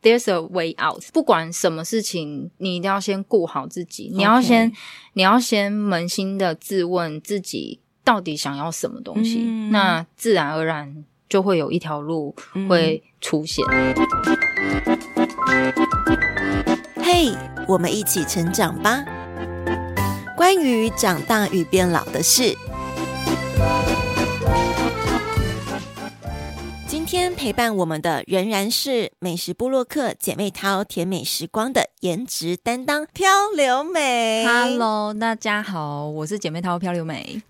There's a way out。不管什么事情，你一定要先顾好自己。你要先，你要先扪心的自问自己到底想要什么东西，嗯、那自然而然就会有一条路会出现。嘿、嗯，hey, 我们一起成长吧。关于长大与变老的事。天陪伴我们的仍然是美食部落客姐妹淘甜美时光的颜值担当漂流美。Hello，大家好，我是姐妹淘漂流美。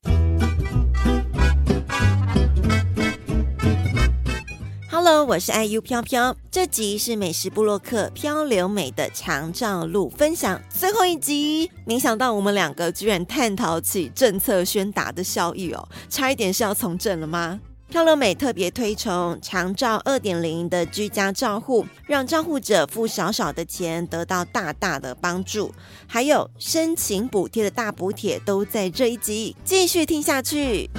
Hello，我是 IU 飘飘。这集是美食部落客漂流美的长照路分享最后一集。没想到我们两个居然探讨起政策宣达的效益哦，差一点是要从政了吗？漂流美特别推崇长照二点零的居家照护，让照护者付少少的钱得到大大的帮助，还有申请补贴的大补贴都在这一集，继续听下去。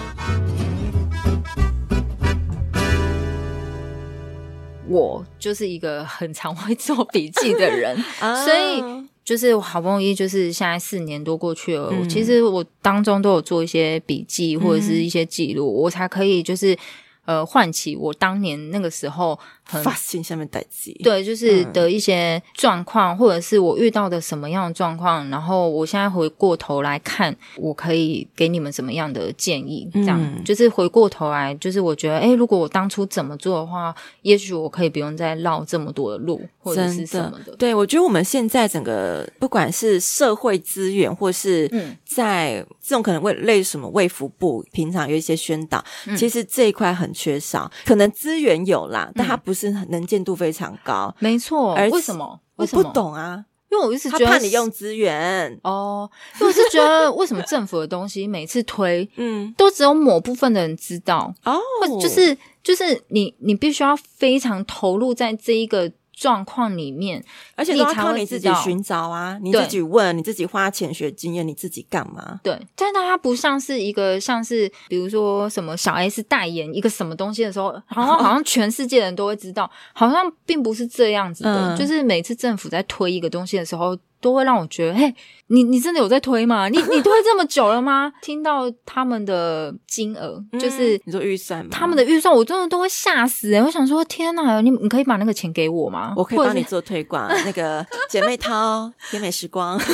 我就是一个很常会做笔记的人，所以。就是好不容易，就是现在四年多过去了，嗯、其实我当中都有做一些笔记或者是一些记录，嗯、我才可以就是呃唤起我当年那个时候。发现下面代志，对，就是的一些状况，嗯、或者是我遇到的什么样的状况，然后我现在回过头来看，我可以给你们什么样的建议？这样、嗯、就是回过头来，就是我觉得，哎，如果我当初怎么做的话，也许我可以不用再绕这么多的路，或者是什么的。的对，我觉得我们现在整个不管是社会资源，或是在这种可能为类什么卫福部平常有一些宣导，嗯、其实这一块很缺少，可能资源有啦，但它不是。是能见度非常高，没错。而为什么？我不懂啊，因为我一直觉得他怕你用资源哦。因为我是觉得，为什么政府的东西每次推，嗯，都只有某部分的人知道哦，或就是就是你你必须要非常投入在这一个。状况里面，而且都要靠你自己寻找啊，你自己问，你自己花钱学经验，你自己干嘛？对，但是它不像是一个，像是比如说什么小 S 代言一个什么东西的时候，好像 好像全世界人都会知道，好像并不是这样子的。嗯、就是每次政府在推一个东西的时候。都会让我觉得，嘿，你你真的有在推吗？你你推这么久了吗？听到他们的金额，嗯、就是你说预算吗？他们的预算，我真的都会吓死哎、欸！我想说，天哪，你你可以把那个钱给我吗？我可以帮你做推广，那个 姐妹淘甜美时光。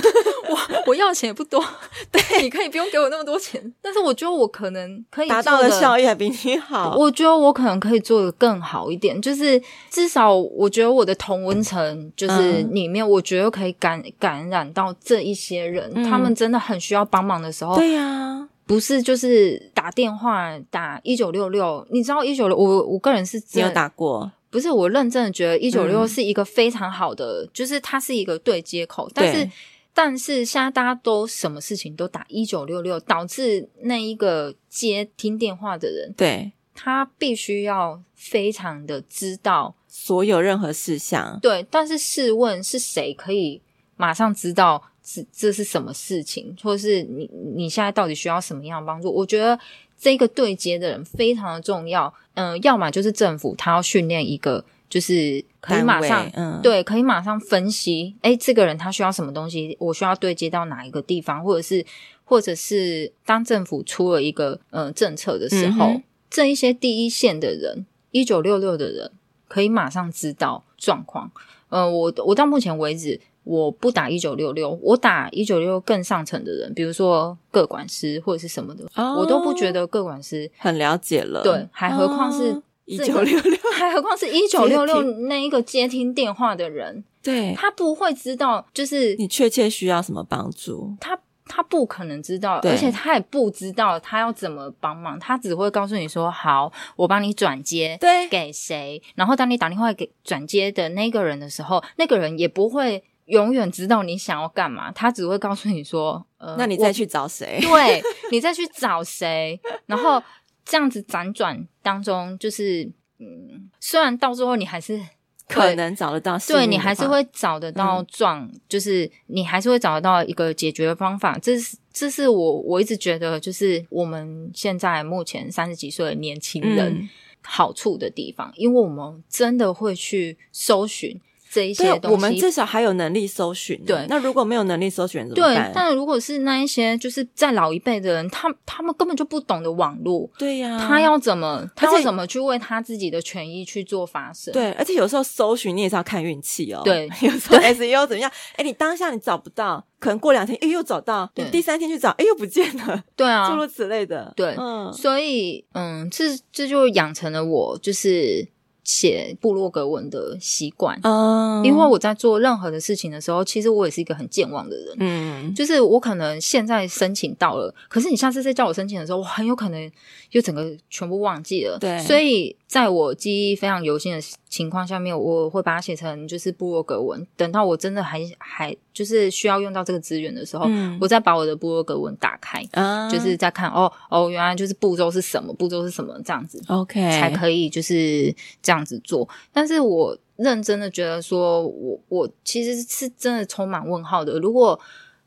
我我要钱也不多，对，你可以不用给我那么多钱，但是我觉得我可能可以达到的效益还比你好。我觉得我可能可以做的更好一点，就是至少我觉得我的同温层就是里面，我觉得可以感感染到这一些人，嗯、他们真的很需要帮忙的时候。对呀、啊，不是就是打电话打一九六六，你知道一九六，我我个人是没有打过，不是我认真的觉得一九六六是一个非常好的，嗯、就是它是一个对接口，但是。但是现在大家都什么事情都打一九六六，导致那一个接听电话的人，对，他必须要非常的知道所有任何事项。对，但是试问是谁可以马上知道这这是什么事情，或是你你现在到底需要什么样的帮助？我觉得这个对接的人非常的重要。嗯、呃，要么就是政府他要训练一个。就是可以马上，嗯，对，可以马上分析，诶，这个人他需要什么东西，我需要对接到哪一个地方，或者是，或者是当政府出了一个呃政策的时候，嗯、这一些第一线的人，一九六六的人，可以马上知道状况。呃，我我到目前为止，我不打一九六六，我打一九六六更上层的人，比如说个管师或者是什么的，哦、我都不觉得个管师很了解了，对，还何况是。哦一九六六，还何况是一九六六那一个接听电话的人，对，他不会知道，就是你确切需要什么帮助，他他不可能知道，而且他也不知道他要怎么帮忙，他只会告诉你说：“好，我帮你转接，对，给谁？”然后当你打电话给转接的那个人的时候，那个人也不会永远知道你想要干嘛，他只会告诉你说，呃，那你再去找谁？对，你再去找谁？然后这样子辗转当中，就是嗯，虽然到最后你还是可能找得到，对，你还是会找得到状，嗯、就是你还是会找得到一个解决的方法。这是这是我我一直觉得，就是我们现在目前三十几岁的年轻人好处的地方，嗯、因为我们真的会去搜寻。这一些东西，我们至少还有能力搜寻。对，那如果没有能力搜寻怎么办？对，但如果是那一些就是在老一辈的人，他他们根本就不懂得网络。对呀、啊，他要怎么，他要怎么去为他自己的权益去做发声？对，而且有时候搜寻你也是要看运气哦。对，有时候 SEO 怎么样？哎，你当下你找不到，可能过两天哎又找到，你第三天去找哎又不见了。对啊，诸如此类的。对，嗯，所以嗯，这这就养成了我就是。写部落格文的习惯，嗯，um, 因为我在做任何的事情的时候，其实我也是一个很健忘的人，嗯，就是我可能现在申请到了，可是你下次再叫我申请的时候，我很有可能就整个全部忘记了，对，所以在我记忆非常犹新的情况下面，我会把它写成就是部落格文，等到我真的还还就是需要用到这个资源的时候，嗯，我再把我的部落格文打开，啊，就是再看哦哦，原来就是步骤是什么，步骤是什么这样子，OK，才可以就是这样。这样子做，但是我认真的觉得说，我我其实是真的充满问号的。如果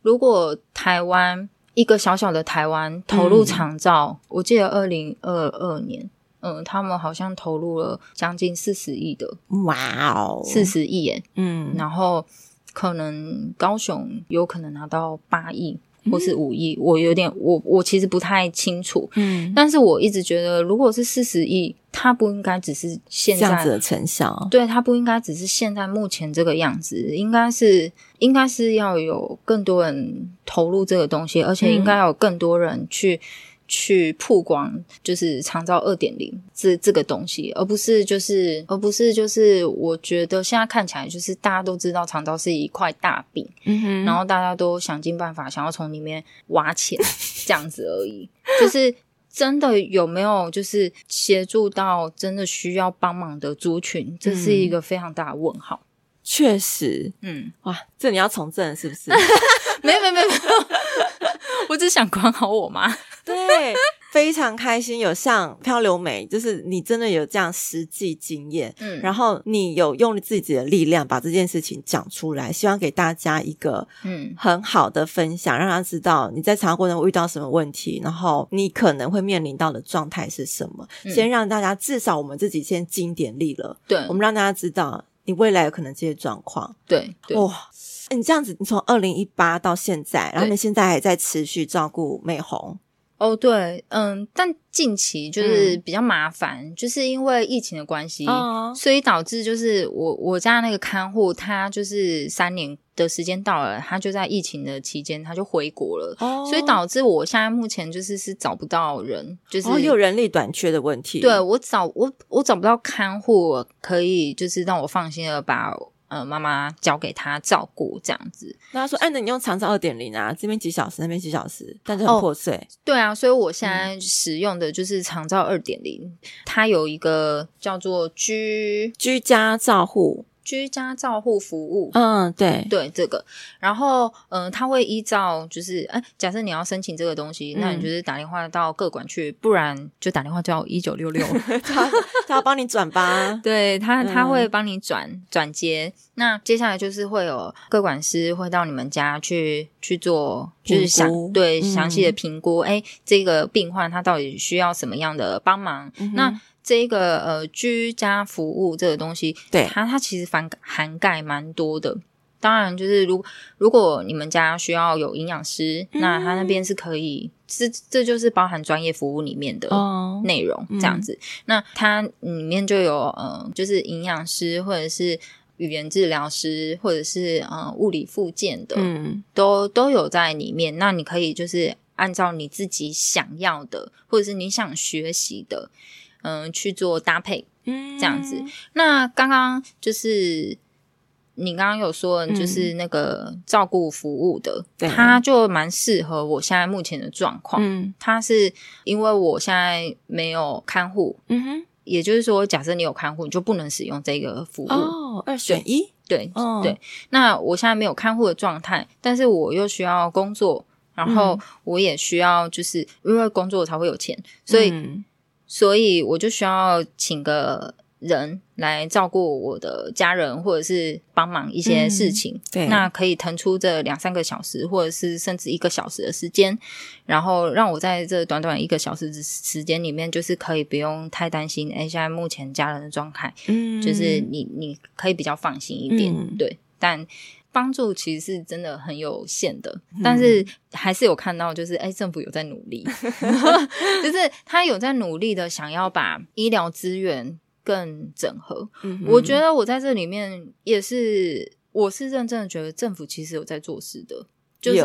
如果台湾一个小小的台湾投入长照，嗯、我记得二零二二年，嗯，他们好像投入了将近四十亿的，哇哦，四十亿耶，嗯，然后可能高雄有可能拿到八亿。或是五亿，我有点我我其实不太清楚，嗯，但是我一直觉得，如果是四十亿，它不应该只是现在这样子的成效，对，它不应该只是现在目前这个样子，应该是应该是要有更多人投入这个东西，而且应该有更多人去。嗯去曝光就是长照二点零这这个东西，而不是就是而不是就是我觉得现在看起来就是大家都知道长照是一块大饼，嗯哼，然后大家都想尽办法想要从里面挖钱这样子而已，就是真的有没有就是协助到真的需要帮忙的族群，这是一个非常大的问号。确实，嗯，哇，这你要从政是不是？没有没有没有，我只想管好我妈。对，非常开心有像漂流美，就是你真的有这样实际经验，嗯，然后你有用自己的力量把这件事情讲出来，希望给大家一个嗯很好的分享，嗯、让他知道你在长照过程中遇到什么问题，然后你可能会面临到的状态是什么，嗯、先让大家至少我们自己先尽点力了，对，我们让大家知道你未来有可能这些状况，对，对哇，你这样子，你从二零一八到现在，然后你现在还在持续照顾美红。哦，对，嗯，但近期就是比较麻烦，嗯、就是因为疫情的关系，哦、所以导致就是我我家那个看护，他就是三年的时间到了，他就在疫情的期间他就回国了，哦、所以导致我现在目前就是是找不到人，就是、哦、有人力短缺的问题。对，我找我我找不到看护可以就是让我放心的把。呃，妈妈交给他照顾这样子。那他说：“哎，那你用长照二点零啊，这边几小时，那边几小时，但是很破碎。”对啊，所以我现在使用的就是长照二点零，它有一个叫做居居家照护。居家照护服务，嗯，对。对，这个，然后，嗯、呃，他会依照就是，哎，假设你要申请这个东西，嗯、那你就是打电话到各管去，不然就打电话叫一九六六，他他要帮你转吧，对他他会帮你转、嗯、转接，那接下来就是会有各管师会到你们家去去做，就是详估对详细的评估，哎、嗯，这个病患他到底需要什么样的帮忙，嗯、那。这个呃居家服务这个东西，对它它其实涵涵盖蛮多的。当然，就是如如果你们家需要有营养师，嗯、那他那边是可以，这这就是包含专业服务里面的内容，哦、这样子。嗯、那它里面就有呃，就是营养师或者是语言治疗师，或者是呃物理复健的，嗯，都都有在里面。那你可以就是按照你自己想要的，或者是你想学习的。嗯，去做搭配，嗯，这样子。那刚刚就是你刚刚有说，就是那个照顾服务的，嗯、它就蛮适合我现在目前的状况。嗯，它是因为我现在没有看护，嗯哼，也就是说，假设你有看护，你就不能使用这个服务。哦，二选一。对、哦、对。那我现在没有看护的状态，但是我又需要工作，然后我也需要，就是、嗯、因为工作才会有钱，所以、嗯、所以我就需要请个。人来照顾我的家人，或者是帮忙一些事情，嗯、对，那可以腾出这两三个小时，或者是甚至一个小时的时间，然后让我在这短短一个小时的时间里面，就是可以不用太担心，哎，现在目前家人的状态，嗯，就是你你可以比较放心一点，嗯、对，但帮助其实是真的很有限的，嗯、但是还是有看到，就是哎，政府有在努力，就是他有在努力的想要把医疗资源。更整合，嗯、我觉得我在这里面也是，我是认真的觉得政府其实有在做事的，就是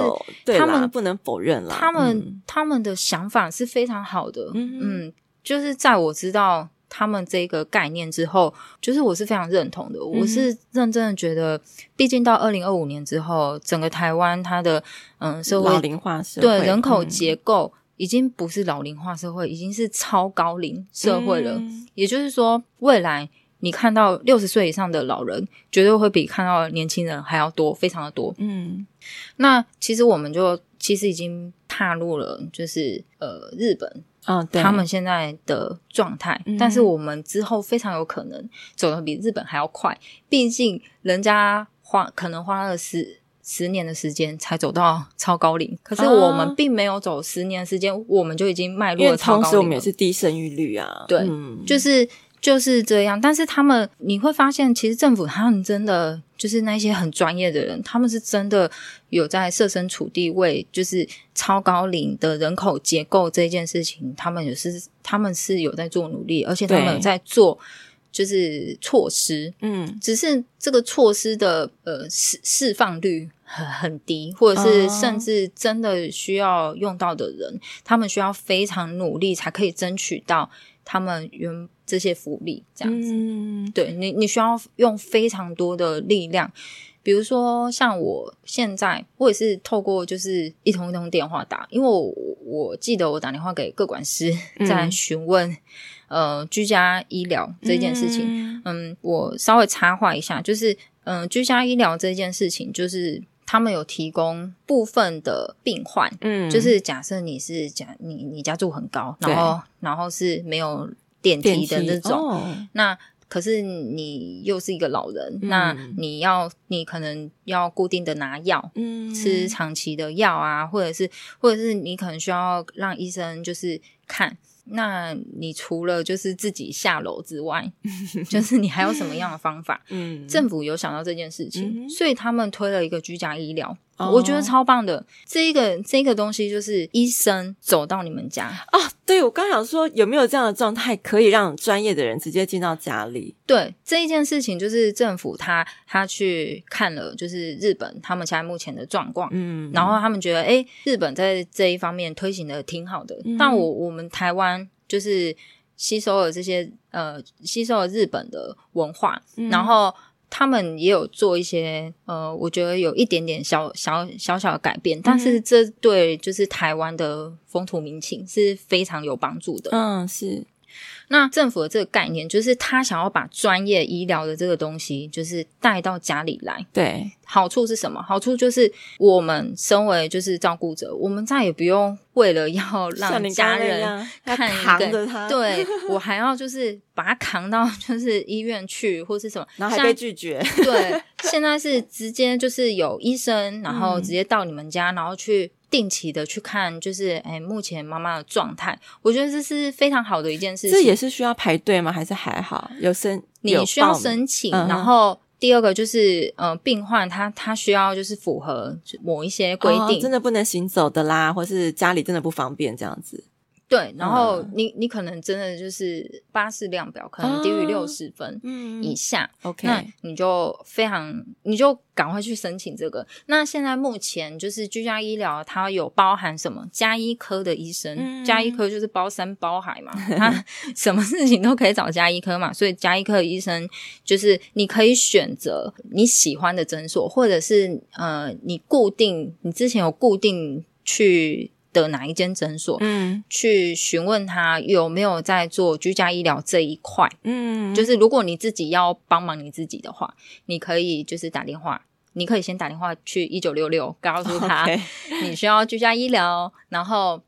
他们不能否认了，他们、嗯、他们的想法是非常好的，嗯，嗯，就是在我知道他们这个概念之后，就是我是非常认同的，嗯、我是认真的觉得，毕竟到二零二五年之后，整个台湾它的嗯社会老龄化社会对人口结构。嗯已经不是老龄化社会，已经是超高龄社会了。嗯、也就是说，未来你看到六十岁以上的老人，绝对会比看到年轻人还要多，非常的多。嗯，那其实我们就其实已经踏入了，就是呃日本啊，哦、他们现在的状态。嗯、但是我们之后非常有可能走的比日本还要快，毕竟人家花可能花了十。十年的时间才走到超高龄，可是我们并没有走十年的时间，啊、我们就已经迈入了超高龄。同时，我们也是低生育率啊。对，嗯、就是就是这样。但是他们，你会发现，其实政府他们真的就是那些很专业的人，他们是真的有在设身处地为就是超高龄的人口结构这件事情，他们也是他们是有在做努力，而且他们有在做。就是措施，嗯，只是这个措施的呃释释放率很很低，或者是甚至真的需要用到的人，哦、他们需要非常努力才可以争取到他们原这些福利，这样子。嗯，对你，你需要用非常多的力量，比如说像我现在，我也是透过就是一通一通电话打，因为我我记得我打电话给各管师在询问。嗯呃，居家医疗这件事情，嗯，嗯，我稍微插话一下，就是，嗯、呃，居家医疗这件事情，就是他们有提供部分的病患，嗯，就是假设你是假你你家住很高，然后然后是没有电梯的那种，哦、那可是你又是一个老人，嗯、那你要你可能要固定的拿药，嗯，吃长期的药啊，或者是或者是你可能需要让医生就是看。那你除了就是自己下楼之外，就是你还有什么样的方法？嗯，政府有想到这件事情，嗯、所以他们推了一个居家医疗，哦、我觉得超棒的。这一个这个东西就是医生走到你们家啊。对，我刚想说有没有这样的状态，可以让专业的人直接进到家里？对，这一件事情就是政府他他去看了，就是日本他们现在目前的状况，嗯，然后他们觉得，哎，日本在这一方面推行的挺好的，嗯、但我我们台湾。就是吸收了这些呃，吸收了日本的文化，嗯、然后他们也有做一些呃，我觉得有一点点小小小小的改变，嗯、但是这对就是台湾的风土民情是非常有帮助的。嗯，是。那政府的这个概念，就是他想要把专业医疗的这个东西，就是带到家里来。对，好处是什么？好处就是我们身为就是照顾者，我们再也不用为了要 让家人看扛着他，对我还要就是把他扛到就是医院去，或是什么，然后还被拒绝。对，现在是直接就是有医生，然后直接到你们家，然后去。定期的去看，就是哎，目前妈妈的状态，我觉得这是非常好的一件事情。这也是需要排队吗？还是还好？有申，你需要申请。嗯、然后第二个就是，呃，病患他他需要就是符合某一些规定，哦，真的不能行走的啦，或是家里真的不方便这样子。对，然后你你可能真的就是巴士量表可能低于六十分以下，OK，那你就非常你就赶快去申请这个。那现在目前就是居家医疗，它有包含什么？加医科的医生，嗯、家医科就是包山包海嘛，他 什么事情都可以找加医科嘛，所以加医科的医生就是你可以选择你喜欢的诊所，或者是呃，你固定你之前有固定去。的哪一间诊所，嗯，去询问他有没有在做居家医疗这一块，嗯，就是如果你自己要帮忙你自己的话，你可以就是打电话，你可以先打电话去一九六六，告诉他 你需要居家医疗，然后。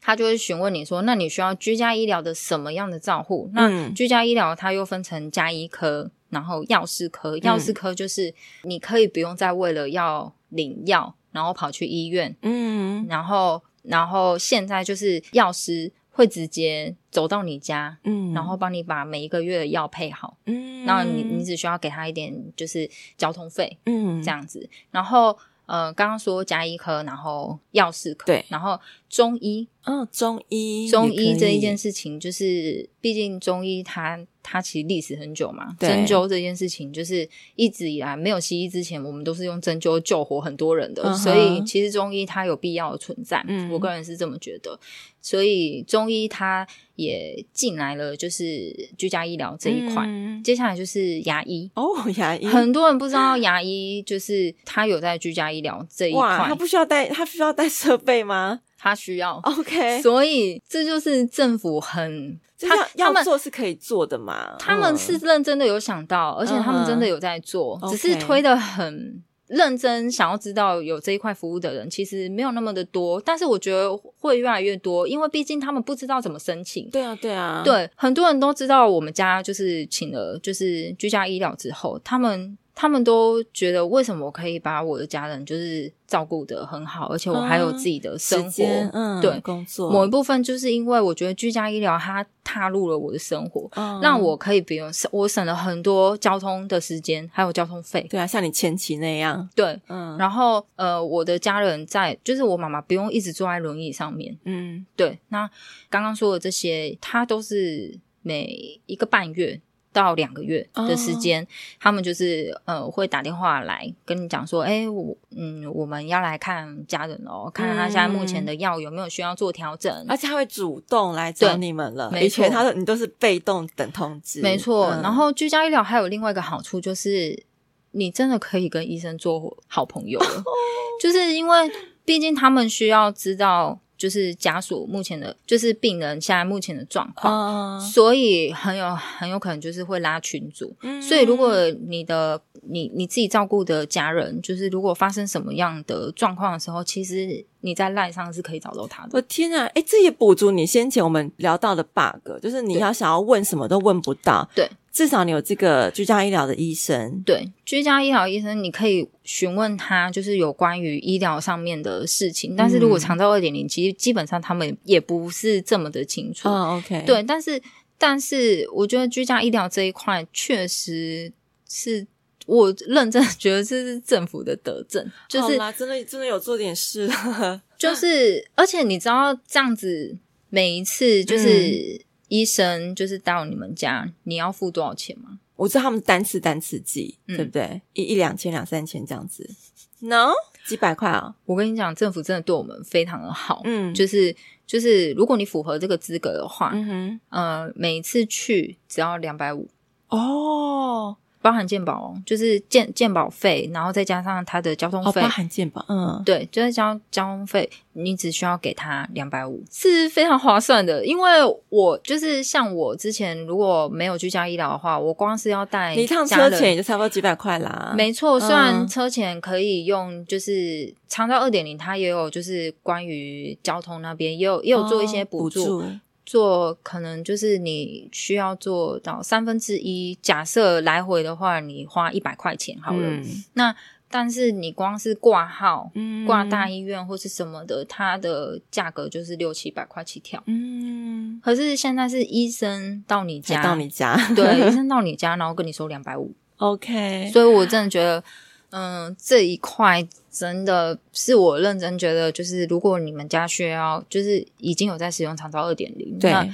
他就会询问你说：“那你需要居家医疗的什么样的照护？”那居家医疗它又分成家医科，然后药事科。药事科就是你可以不用再为了要领药，然后跑去医院。嗯，然后然后现在就是药师会直接走到你家，嗯，然后帮你把每一个月的药配好。嗯，然后你你只需要给他一点就是交通费，嗯，这样子，然后。呃，刚刚说加医科，然后药师科，对，然后中医，嗯、哦，中医，中医这一件事情，就是毕竟中医它它其实历史很久嘛，针灸这件事情就是一直以来没有西医之前，我们都是用针灸救活很多人的，uh. 所以其实中医它有必要的存在，嗯，我个人是这么觉得，所以中医它也进来了，就是居家医疗这一块。嗯、接下来就是牙医。哦，牙医。很多人不知道牙医就是他有在居家医疗这一块，他不需要带，他需要带设备吗？他需要，OK，所以这就是政府很。他他们做是可以做的嘛？他们是认真的有想到，嗯、而且他们真的有在做，嗯、只是推的很认真。想要知道有这一块服务的人，其实没有那么的多。但是我觉得会越来越多，因为毕竟他们不知道怎么申请。对啊，对啊，对，很多人都知道我们家就是请了就是居家医疗之后，他们。他们都觉得，为什么我可以把我的家人就是照顾的很好，而且我还有自己的生活，嗯，对，工作。某一部分就是因为我觉得居家医疗它踏入了我的生活，嗯，让我可以不用省，我省了很多交通的时间，还有交通费。对啊，像你前妻那样，对，嗯。然后呃，我的家人在，就是我妈妈不用一直坐在轮椅上面，嗯，对。那刚刚说的这些，它都是每一个半月。到两个月的时间，oh. 他们就是呃会打电话来跟你讲说，哎、欸，我嗯我们要来看家人哦，看看他现在目前的药有没有需要做调整，而且他会主动来找你们了。以前他说你都是被动等通知，没错、嗯。然后居家医疗还有另外一个好处就是，你真的可以跟医生做好朋友了，oh. 就是因为毕竟他们需要知道。就是家属目前的，就是病人现在目前的状况，uh, 所以很有很有可能就是会拉群组。嗯，所以如果你的你你自己照顾的家人，就是如果发生什么样的状况的时候，其实你在赖上是可以找到他的。我天啊，哎，这也补足你先前我们聊到的 bug，就是你要想要问什么都问不到。对。至少你有这个居家医疗的医生，对，居家医疗医生，你可以询问他，就是有关于医疗上面的事情。但是如果长照二点零，其实基本上他们也不是这么的清楚。嗯，OK，对，但是但是我觉得居家医疗这一块确实是我认真觉得这是政府的德政，就是真的真的有做点事，就是而且你知道这样子每一次就是。嗯医生就是到你们家，你要付多少钱吗？我知道他们单次单次计，对不对？一一两千、两三千这样子。No，几百块啊！我跟你讲，政府真的对我们非常的好。嗯，就是就是，如果你符合这个资格的话，嗯哼，呃，每一次去只要两百五。哦。包含健保哦，就是健健保费，然后再加上他的交通费。哦，包含健保，嗯，对，就是交交通费，你只需要给他两百五，是非常划算的。因为我就是像我之前如果没有居家医疗的话，我光是要带你一趟车钱也就差不多几百块啦。没错，虽然车钱可以用，就是长照二点零，它也有就是关于交通那边也有也有做一些补助。哦，补助。做可能就是你需要做到三分之一，假设来回的话，你花一百块钱好了。嗯、那但是你光是挂号、挂、嗯、大医院或是什么的，它的价格就是六七百块起跳。嗯，可是现在是医生到你家，到你家，对，医生 到你家，然后跟你收两百五。OK，所以我真的觉得。嗯，这一块真的是我认真觉得，就是如果你们家需要，就是已经有在使用长照二点零，那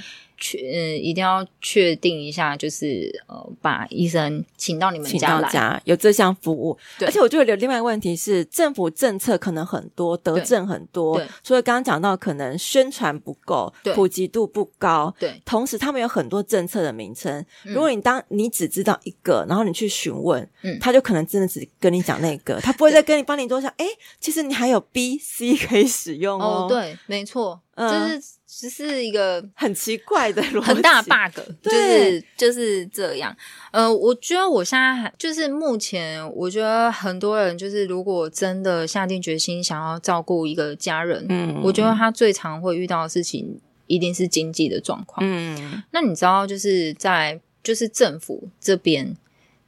确嗯，一定要确定一下，就是呃，把医生请到你们家来，请到家有这项服务。对，而且我觉得有另外一个问题是，政府政策可能很多，德政很多，对，所以刚刚讲到可能宣传不够，对，普及度不高，对。同时，他们有很多政策的名称，如果你当你只知道一个，然后你去询问，嗯，他就可能真的只跟你讲那个，他不会再跟你帮你多想，哎，其实你还有 B、C 可以使用哦。哦，对，没错。就是只是一个很奇怪的很大 bug，就是就是这样。呃，我觉得我现在还就是目前，我觉得很多人就是如果真的下定决心想要照顾一个家人，嗯，我觉得他最常会遇到的事情一定是经济的状况。嗯，那你知道就是在就是政府这边，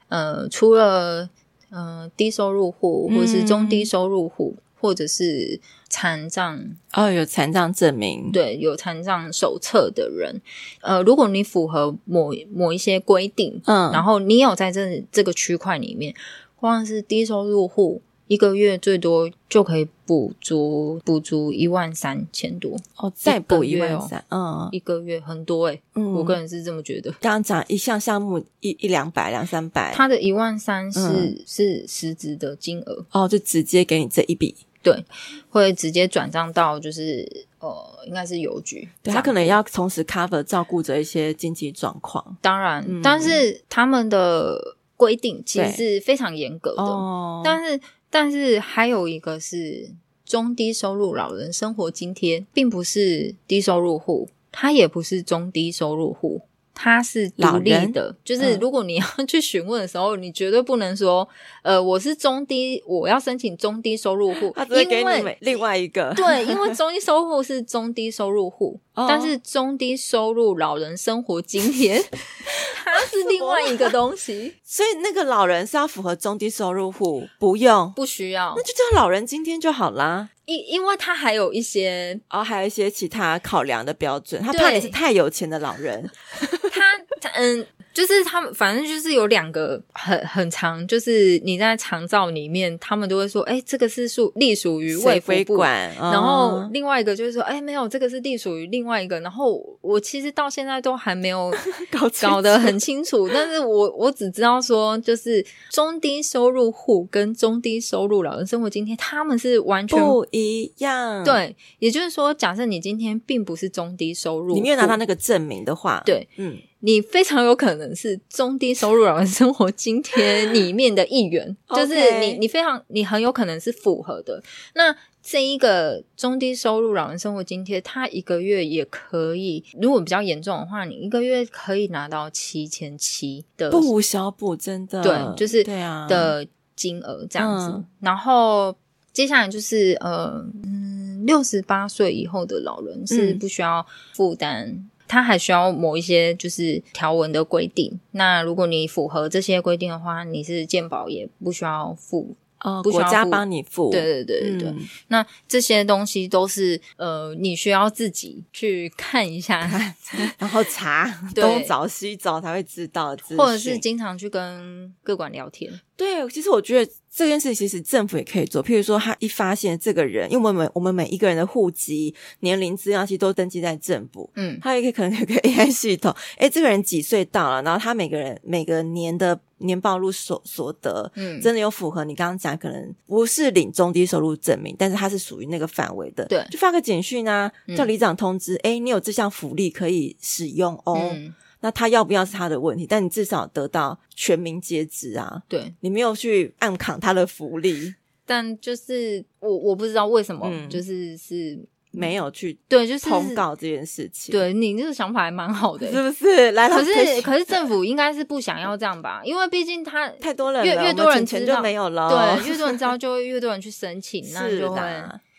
呃，除了呃低收入户或者是中低收入户。嗯或者是残障哦，有残障证明，对，有残障手册的人，呃，如果你符合某某一些规定，嗯，然后你有在这这个区块里面，光是低收入户，一个月最多就可以补足补足一万三千多哦，再补一万三，嗯，一个月很多诶、欸、嗯，我个人是这么觉得。刚刚讲一项项目一一两百两三百，他的一万三是、嗯、是实质的金额。哦，就直接给你这一笔。对，会直接转账到就是呃，应该是邮局。对，他可能要同时 cover 照顾着一些经济状况。当然，嗯、但是他们的规定其实是非常严格的。哦，但是但是还有一个是中低收入老人生活津贴，并不是低收入户，他也不是中低收入户。他是独立的，就是如果你要 去询问的时候，嗯、你绝对不能说，呃，我是中低，我要申请中低收入户，因为另外一个对，因为中低收入户是中低收入户，哦、但是中低收入老人生活津贴，它是另外一个东西，所以那个老人是要符合中低收入户，不用，不需要，那就叫老人津贴就好啦。因因为他还有一些哦，还有一些其他考量的标准，他怕你是太有钱的老人。他他嗯。就是他们，反正就是有两个很很长，就是你在长照里面，他们都会说，哎、欸，这个是属隶属于卫福部，然后另外一个就是说，哎、欸，没有，这个是隶属于另外一个。然后我其实到现在都还没有 搞搞得很清楚，但是我我只知道说，就是中低收入户跟中低收入老人生活津贴，他们是完全不一样。对，也就是说，假设你今天并不是中低收入，你没有拿到那个证明的话，对，嗯。你非常有可能是中低收入老人生活津贴里面的一员，就是你，你非常，你很有可能是符合的。那这一个中低收入老人生活津贴，它一个月也可以，如果比较严重的话，你一个月可以拿到七千七的，不无小补，真的，对，就是对啊的金额这样子。嗯、然后接下来就是呃，嗯，六十八岁以后的老人是不需要负担。嗯他还需要某一些就是条文的规定。那如果你符合这些规定的话，你是健保也不需要付哦，不需要付，国家帮你付。对对对对对。嗯、那这些东西都是呃，你需要自己去看一下，然后查 东找西找才会知道，或者是经常去跟各管聊天。对，其实我觉得。这件事其实政府也可以做，譬如说，他一发现这个人，因为我们每我们每一个人的户籍、年龄资料其实都登记在政府，嗯，他也可以可能有个 AI 系统，诶，这个人几岁到了，然后他每个人每个年的年报入所所得，嗯，真的有符合你刚刚讲，可能不是领中低收入证明，但是他是属于那个范围的，对，就发个简讯啊，叫里长通知，诶，你有这项福利可以使用哦。嗯那他要不要是他的问题，但你至少得到全民皆知啊。对，你没有去暗扛他的福利，但就是我我不知道为什么，嗯、就是是没有去对，就是通告这件事情。对，你这个想法还蛮好的，是不是？来，可是可是政府应该是不想要这样吧？因为毕竟他 太多人了，越越多人钱就没有了。对，越多人知道，就会越多人去申请，那 就会。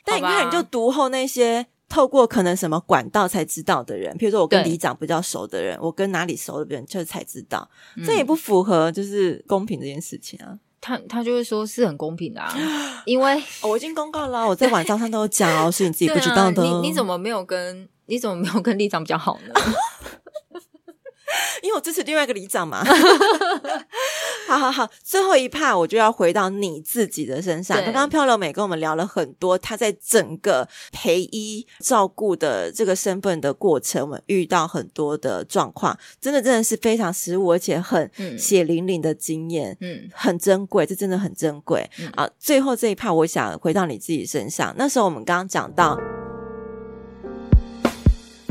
但你看，你就读后那些。透过可能什么管道才知道的人，譬如说我跟里长比较熟的人，我跟哪里熟的人，就才知道，嗯、这也不符合就是公平这件事情啊。他他就会说是很公平的啊，因为、哦、我已经公告了，我在网站上都有讲哦，是你自己 不知道的。啊、你你怎么没有跟你怎么没有跟里长比较好呢？因为我支持另外一个里长嘛。好好好，最后一趴我就要回到你自己的身上。刚刚漂流美跟我们聊了很多，她在整个陪医照顾的这个身份的过程，我们遇到很多的状况，真的真的是非常实务，而且很血淋淋的经验，嗯，很珍贵，这真的很珍贵。嗯、啊，最后这一趴，我想回到你自己身上。那时候我们刚刚讲到。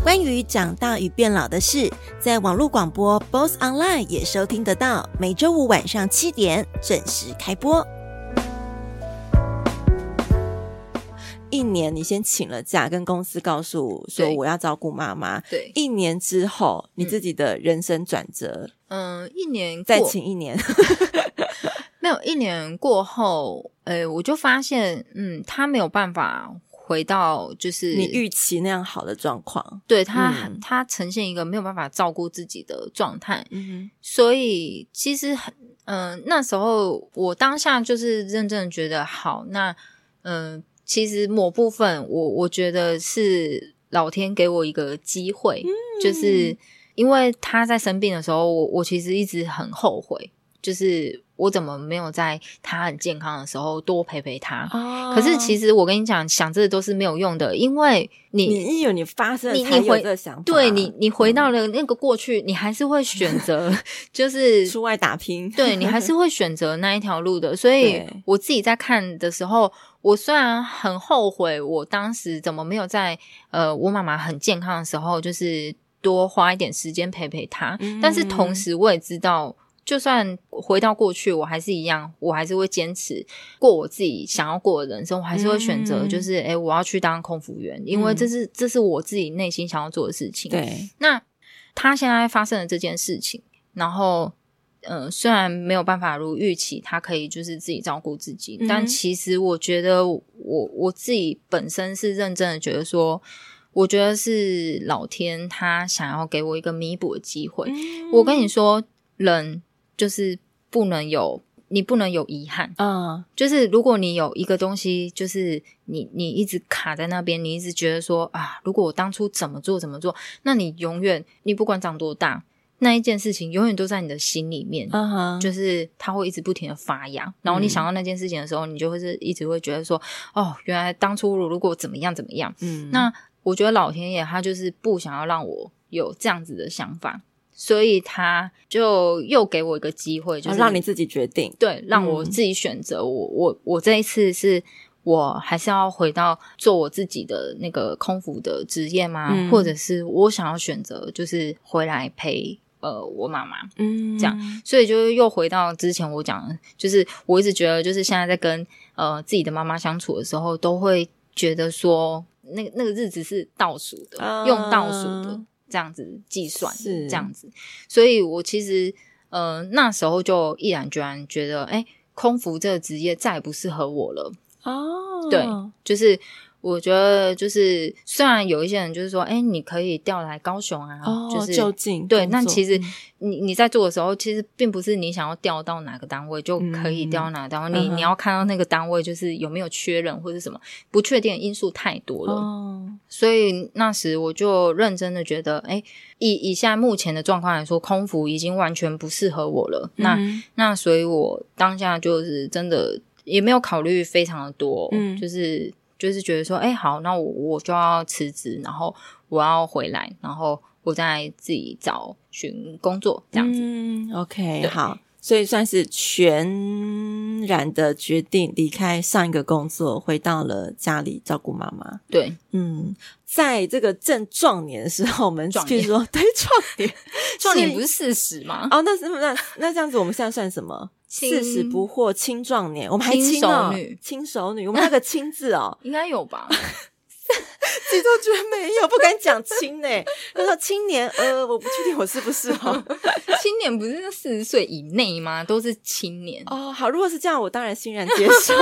关于长大与变老的事，在网络广播 BOSS Online 也收听得到，每周五晚上七点准时开播。一年，你先请了假，跟公司告诉说我要照顾妈妈。对，一年之后，你自己的人生转折。嗯，一年再请一年，没有一年过后，呃，我就发现，嗯，他没有办法。回到就是你预期那样好的状况，对他，嗯、他呈现一个没有办法照顾自己的状态，所以其实很，嗯、呃，那时候我当下就是认真的觉得好，那，嗯、呃，其实某部分我我觉得是老天给我一个机会，嗯、就是因为他在生病的时候，我我其实一直很后悔，就是。我怎么没有在他很健康的时候多陪陪他？哦、可是其实我跟你讲，想这都是没有用的，因为你你有你发生，你你回这想法，对你你回到了那个过去，嗯、你还是会选择就 是出外打拼，对你还是会选择那一条路的。所以我自己在看的时候，我虽然很后悔，我当时怎么没有在呃我妈妈很健康的时候，就是多花一点时间陪陪她。嗯、但是同时我也知道。就算回到过去，我还是一样，我还是会坚持过我自己想要过的人生。我还是会选择，就是哎、嗯欸，我要去当空服员，因为这是这是我自己内心想要做的事情。对，那他现在发生了这件事情，然后嗯、呃，虽然没有办法如预期，他可以就是自己照顾自己，嗯、但其实我觉得我我自己本身是认真的，觉得说，我觉得是老天他想要给我一个弥补的机会。嗯、我跟你说，人。就是不能有，你不能有遗憾。嗯，就是如果你有一个东西，就是你你一直卡在那边，你一直觉得说啊，如果我当初怎么做怎么做，那你永远你不管长多大，那一件事情永远都在你的心里面。嗯哼，就是它会一直不停的发芽。然后你想到那件事情的时候，你就会是一直会觉得说，哦，原来当初如果怎么样怎么样。嗯，那我觉得老天爷他就是不想要让我有这样子的想法。所以他就又给我一个机会，就是让你自己决定，对，让我自己选择。我我我这一次是我还是要回到做我自己的那个空服的职业吗？嗯、或者是我想要选择就是回来陪呃我妈妈，嗯，这样。所以就又回到之前我讲的，就是我一直觉得，就是现在在跟呃自己的妈妈相处的时候，都会觉得说，那个那个日子是倒数的，啊、用倒数的。这样子计算是这样子，所以我其实呃那时候就毅然决然觉得，哎，空服这个职业再也不适合我了。哦，对，就是。我觉得就是，虽然有一些人就是说，哎，你可以调来高雄啊，哦、就是就近对。那其实你你在做的时候，其实并不是你想要调到哪个单位就可以调到哪个单位，嗯、你、嗯、你要看到那个单位就是有没有缺人或者什么不确定因素太多了。哦、所以那时我就认真的觉得，哎，以以现在目前的状况来说，空服已经完全不适合我了。嗯、那那所以我当下就是真的也没有考虑非常的多，嗯，就是。就是觉得说，哎、欸，好，那我我就要辞职，然后我要回来，然后我再自己找寻工作这样子。嗯，OK，对好，所以算是全然的决定离开上一个工作，回到了家里照顾妈妈。对，嗯，在这个正壮年的时候，我们比如说 对壮年，壮年 不是四十吗？哦，那是那那这样子，我们现在算什么？四十不惑，青壮年，我们还轻哦，轻熟女，我们那个“青”字哦，应该有吧？自己都觉得没有，不敢讲青呢。他说青年，呃，我不确定我是不是哦。青年不是四十岁以内吗？都是青年哦。好，如果是这样，我当然欣然接受。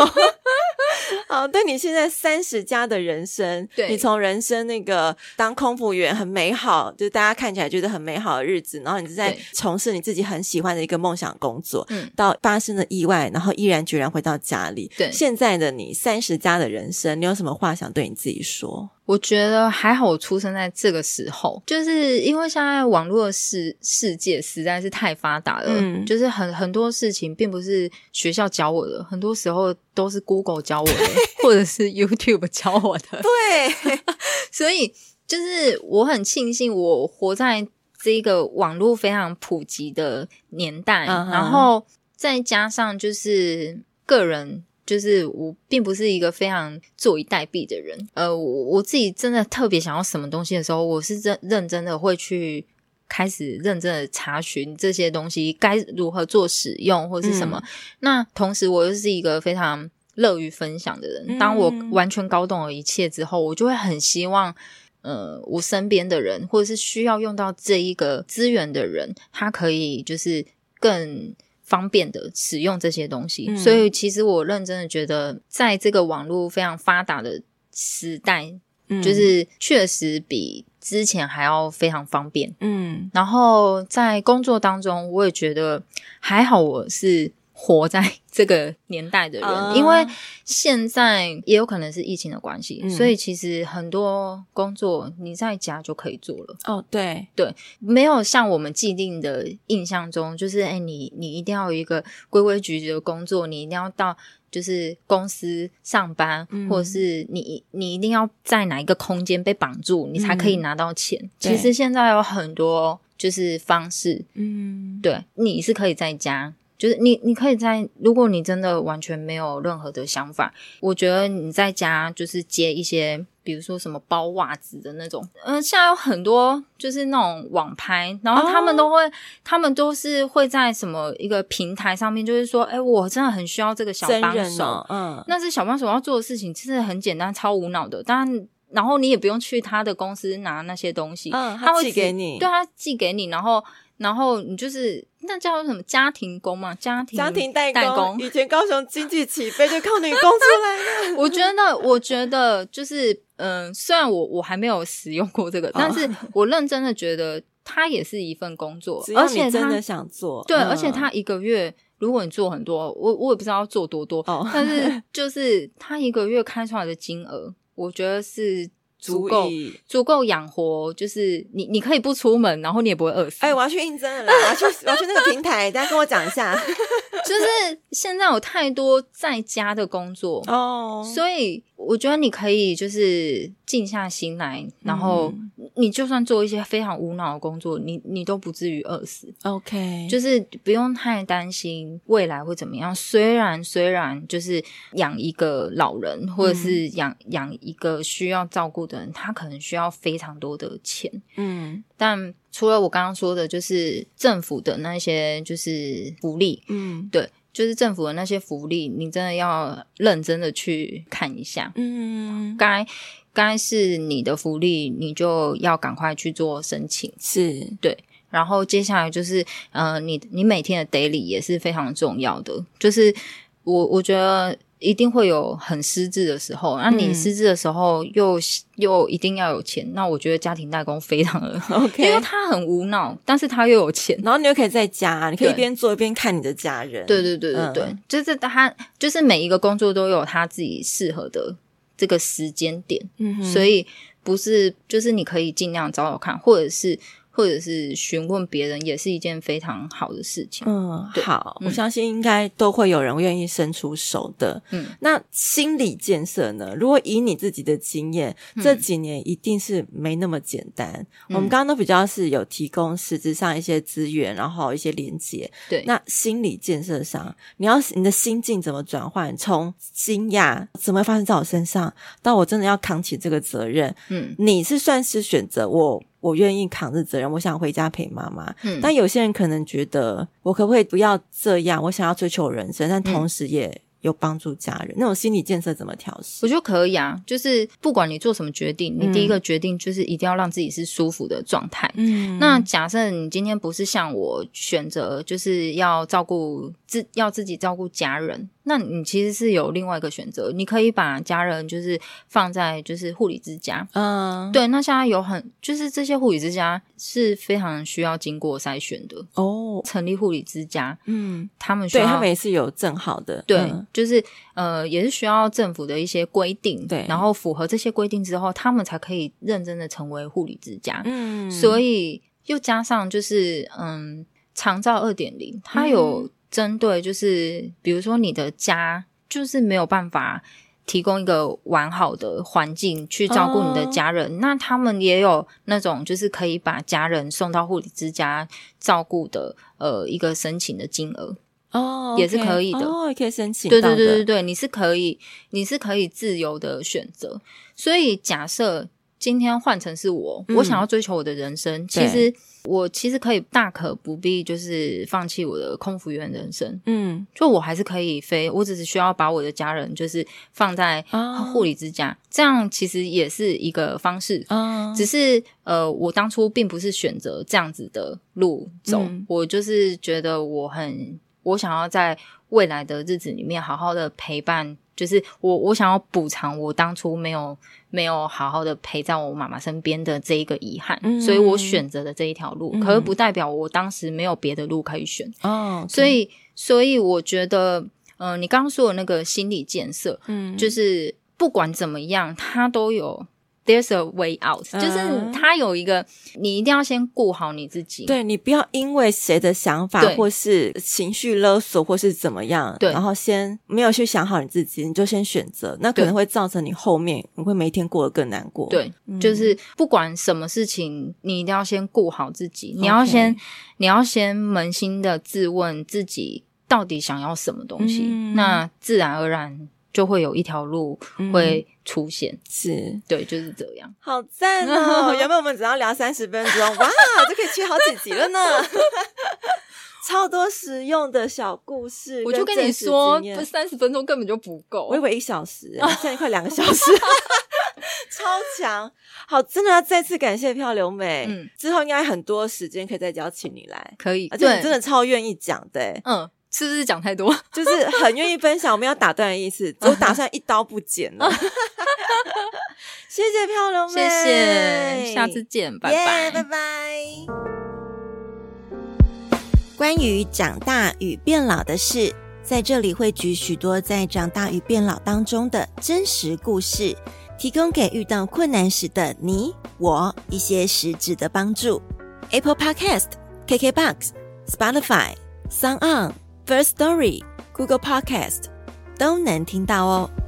好，对你现在三十加的人生，对你从人生那个当空服员很美好，就是大家看起来觉得很美好的日子，然后你就在从事你自己很喜欢的一个梦想工作，嗯，到发生了意外，然后毅然决然回到家里。对，现在的你三十加的人生，你有什么话想对你自己说？我觉得还好，我出生在这个时候，就是因为现在网络世世界实在是太发达了，嗯，就是很很多事情并不是学校教我的，很多时候都是 Google 教我的，或者是 YouTube 教我的。对，所以就是我很庆幸我活在这个网络非常普及的年代，嗯，然后再加上就是个人。就是我并不是一个非常坐以待毙的人，呃，我我自己真的特别想要什么东西的时候，我是认认真的会去开始认真的查询这些东西该如何做使用或是什么。嗯、那同时，我又是一个非常乐于分享的人。当我完全搞懂了一切之后，我就会很希望，呃，我身边的人或者是需要用到这一个资源的人，他可以就是更。方便的使用这些东西，嗯，所以其实我认真的觉得，在这个网络非常发达的时代，嗯，就是确实比之前还要非常方便。嗯，然后在工作当中，我也觉得还好，我是。活在这个年代的人，uh, 因为现在也有可能是疫情的关系，嗯，所以其实很多工作你在家就可以做了。哦，对。对，没有像我们既定的印象中，就是哎，你你一定要有一个规规矩矩的工作，你一定要到就是公司上班，嗯，或者是你你一定要在哪一个空间被绑住，你才可以拿到钱。嗯，其实现在有很多就是方式，嗯，对，你是可以在家。就是你，你可以在，如果你真的完全没有任何的想法，我觉得你在家就是接一些，比如说什么包袜子的那种，嗯、呃，现在有很多就是那种网拍，然后他们都会，哦、他们都是会在什么一个平台上面，就是说，哎，我真的很需要这个小帮手，哦、嗯，那是小帮手要做的事情其实很简单，超无脑的，当然，然后你也不用去他的公司拿那些东西，嗯，他会寄给你，对，他寄给你，然后。然后你就是那叫什么家庭工嘛？家庭家庭代工。代工以前高雄经济起飞就靠女工出来的。我觉得，我觉得就是，嗯、呃，虽然我我还没有使用过这个，但是我认真的觉得它也是一份工作，而且真的想做。对，嗯、而且他一个月，如果你做很多，我我也不知道要做多多，哦、但是 就是他一个月开出来的金额，我觉得是。足够足够养活，就是你你可以不出门，然后你也不会饿死。哎、欸，我要去应征了啦，我要去我要去那个平台，大家跟我讲一下。就是现在有太多在家的工作哦，oh. 所以我觉得你可以就是静下心来，然后你就算做一些非常无脑的工作，你你都不至于饿死。OK，就是不用太担心未来会怎么样。虽然虽然就是养一个老人或者是养养、嗯、一个需要照顾的人，他可能需要非常多的钱。嗯，但。除了我刚刚说的，就是政府的那些就是福利，嗯，对，就是政府的那些福利，你真的要认真的去看一下，嗯，该该是你的福利，你就要赶快去做申请，是。对，然后接下来就是，呃，你你每天的 daily 也是非常重要的，就是我我觉得。一定会有很失智的时候，那你失智的时候又、嗯、又一定要有钱，那我觉得家庭代工非常的 OK，因为他很无脑，但是他又有钱，然后你又可以在家，你可以一边做一边看你的家人。对对对对对，嗯、就是他就是每一个工作都有他自己适合的这个时间点，嗯哼，所以不是就是你可以尽量找找看，或者是。或者是询问别人也是一件非常好的事情。嗯，好，嗯、我相信应该都会有人愿意伸出手的。嗯，那心理建设呢？如果以你自己的经验，嗯、这几年一定是没那么简单。嗯、我们刚刚都比较是有提供实质上一些资源，然后一些连接。对，那心理建设上，你要你的心境怎么转换？从惊讶怎么会发生在我身上，到我真的要扛起这个责任。嗯，你是算是选择我。我愿意扛着责任，我想回家陪妈妈。嗯，但有些人可能觉得，我可不可以不要这样？我想要追求人生，但同时也有帮助家人。嗯、那种心理建设怎么调试？我觉得可以啊，就是不管你做什么决定，你第一个决定就是一定要让自己是舒服的状态。嗯，那假设你今天不是像我选择，就是要照顾自要自己照顾家人。那你其实是有另外一个选择，你可以把家人就是放在就是护理之家，嗯，对。那现在有很就是这些护理之家是非常需要经过筛选的哦。成立护理之家，嗯，他们需要对他们也是有证好的，对，嗯、就是呃也是需要政府的一些规定，对，然后符合这些规定之后，他们才可以认真的成为护理之家，嗯，所以又加上就是嗯长照二点零，它有。嗯针对就是，比如说你的家就是没有办法提供一个完好的环境去照顾你的家人，oh. 那他们也有那种就是可以把家人送到护理之家照顾的呃一个申请的金额哦，oh, okay. 也是可以的哦，oh, 可以申请。对对对对对，你是可以，你是可以自由的选择。所以假设今天换成是我，嗯、我想要追求我的人生，其实。我其实可以大可不必，就是放弃我的空服员人生。嗯，就我还是可以飞，我只是需要把我的家人就是放在护理之家，哦、这样其实也是一个方式。嗯、哦，只是呃，我当初并不是选择这样子的路走，嗯、我就是觉得我很，我想要在未来的日子里面好好的陪伴。就是我，我想要补偿我当初没有没有好好的陪在我妈妈身边的这一个遗憾，嗯、所以我选择的这一条路。嗯、可是不代表我当时没有别的路可以选哦。所以，所以我觉得，嗯、呃，你刚刚说的那个心理建设，嗯，就是不管怎么样，它都有。There's a way out，、嗯、就是他有一个，你一定要先顾好你自己。对，你不要因为谁的想法，或是情绪勒索，或是怎么样，对，然后先没有去想好你自己，你就先选择，那可能会造成你后面你会每一天过得更难过。对，嗯、就是不管什么事情，你一定要先顾好自己，你要先.你要先扪心的自问自己到底想要什么东西，嗯、那自然而然。就会有一条路会出现，嗯、是对，就是这样。好赞哦！原本我们只要聊三十分钟，哇，就可以去好几集了呢。超多实用的小故事，我就跟你说，三十分钟根本就不够，我以为一小时，现在快两个小时，超强。好，真的要再次感谢漂流美。嗯，之后应该很多时间可以再邀请你来，可以，而且你真的超愿意讲的，嗯。是不是讲太多？就是很愿意分享，我们要打断的意思，我打算一刀不剪了。谢谢漂流妹，谢谢，下次见，拜拜，拜拜。关于长大与变老的事，在这里会举许多在长大与变老当中的真实故事，提供给遇到困难时的你我一些实质的帮助。Apple Podcast、KKBox、Spotify、First Story、Google Podcast 都能听到哦。